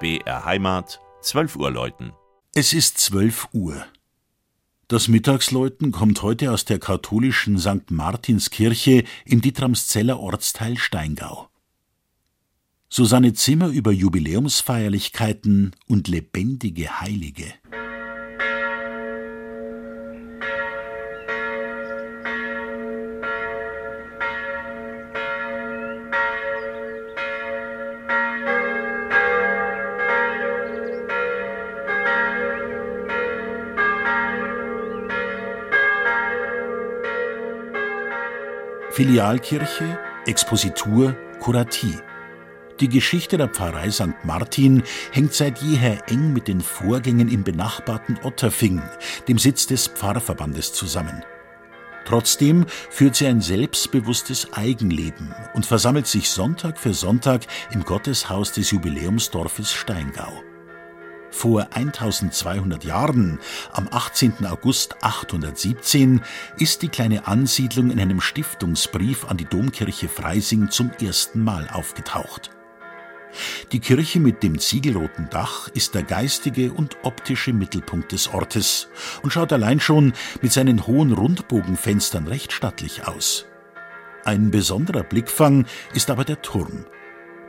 BR Heimat, 12 Uhr läuten. Es ist 12 Uhr. Das Mittagsläuten kommt heute aus der katholischen St. Martinskirche im Dietramszeller Ortsteil Steingau. Susanne Zimmer über Jubiläumsfeierlichkeiten und lebendige Heilige. Filialkirche, Expositur, Kuratie. Die Geschichte der Pfarrei St. Martin hängt seit jeher eng mit den Vorgängen im benachbarten Otterfing, dem Sitz des Pfarrverbandes, zusammen. Trotzdem führt sie ein selbstbewusstes Eigenleben und versammelt sich Sonntag für Sonntag im Gotteshaus des Jubiläumsdorfes Steingau. Vor 1200 Jahren, am 18. August 817, ist die kleine Ansiedlung in einem Stiftungsbrief an die Domkirche Freising zum ersten Mal aufgetaucht. Die Kirche mit dem ziegelroten Dach ist der geistige und optische Mittelpunkt des Ortes und schaut allein schon mit seinen hohen Rundbogenfenstern recht stattlich aus. Ein besonderer Blickfang ist aber der Turm,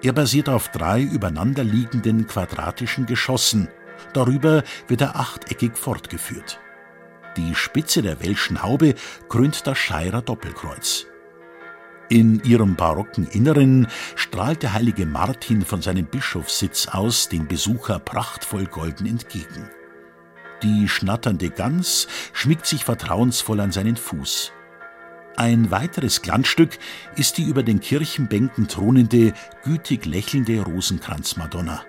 er basiert auf drei übereinanderliegenden quadratischen Geschossen. Darüber wird er achteckig fortgeführt. Die Spitze der welschen Haube krönt das Scheirer Doppelkreuz. In ihrem barocken Inneren strahlt der heilige Martin von seinem Bischofssitz aus dem Besucher prachtvoll golden entgegen. Die schnatternde Gans schmiegt sich vertrauensvoll an seinen Fuß. Ein weiteres Glanzstück ist die über den Kirchenbänken thronende, gütig lächelnde Rosenkranzmadonna.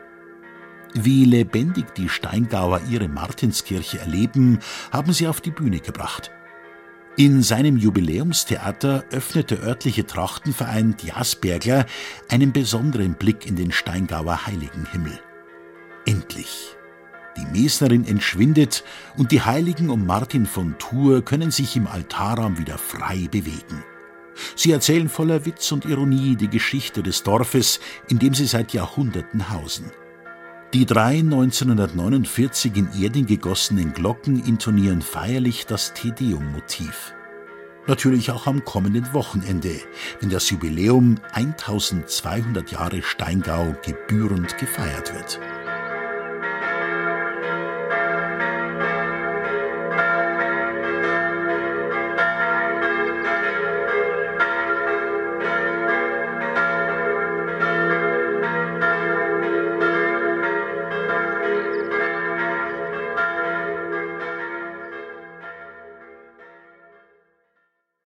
Wie lebendig die Steingauer ihre Martinskirche erleben, haben sie auf die Bühne gebracht. In seinem Jubiläumstheater öffnet der örtliche Trachtenverein Jasbergler einen besonderen Blick in den Steingauer Heiligenhimmel. Endlich! Die Mesnerin entschwindet und die Heiligen um Martin von Tours können sich im Altarraum wieder frei bewegen. Sie erzählen voller Witz und Ironie die Geschichte des Dorfes, in dem sie seit Jahrhunderten hausen. Die drei 1949 in Erding gegossenen Glocken intonieren feierlich das Tedeum-Motiv. Natürlich auch am kommenden Wochenende, wenn das Jubiläum 1200 Jahre Steingau gebührend gefeiert wird.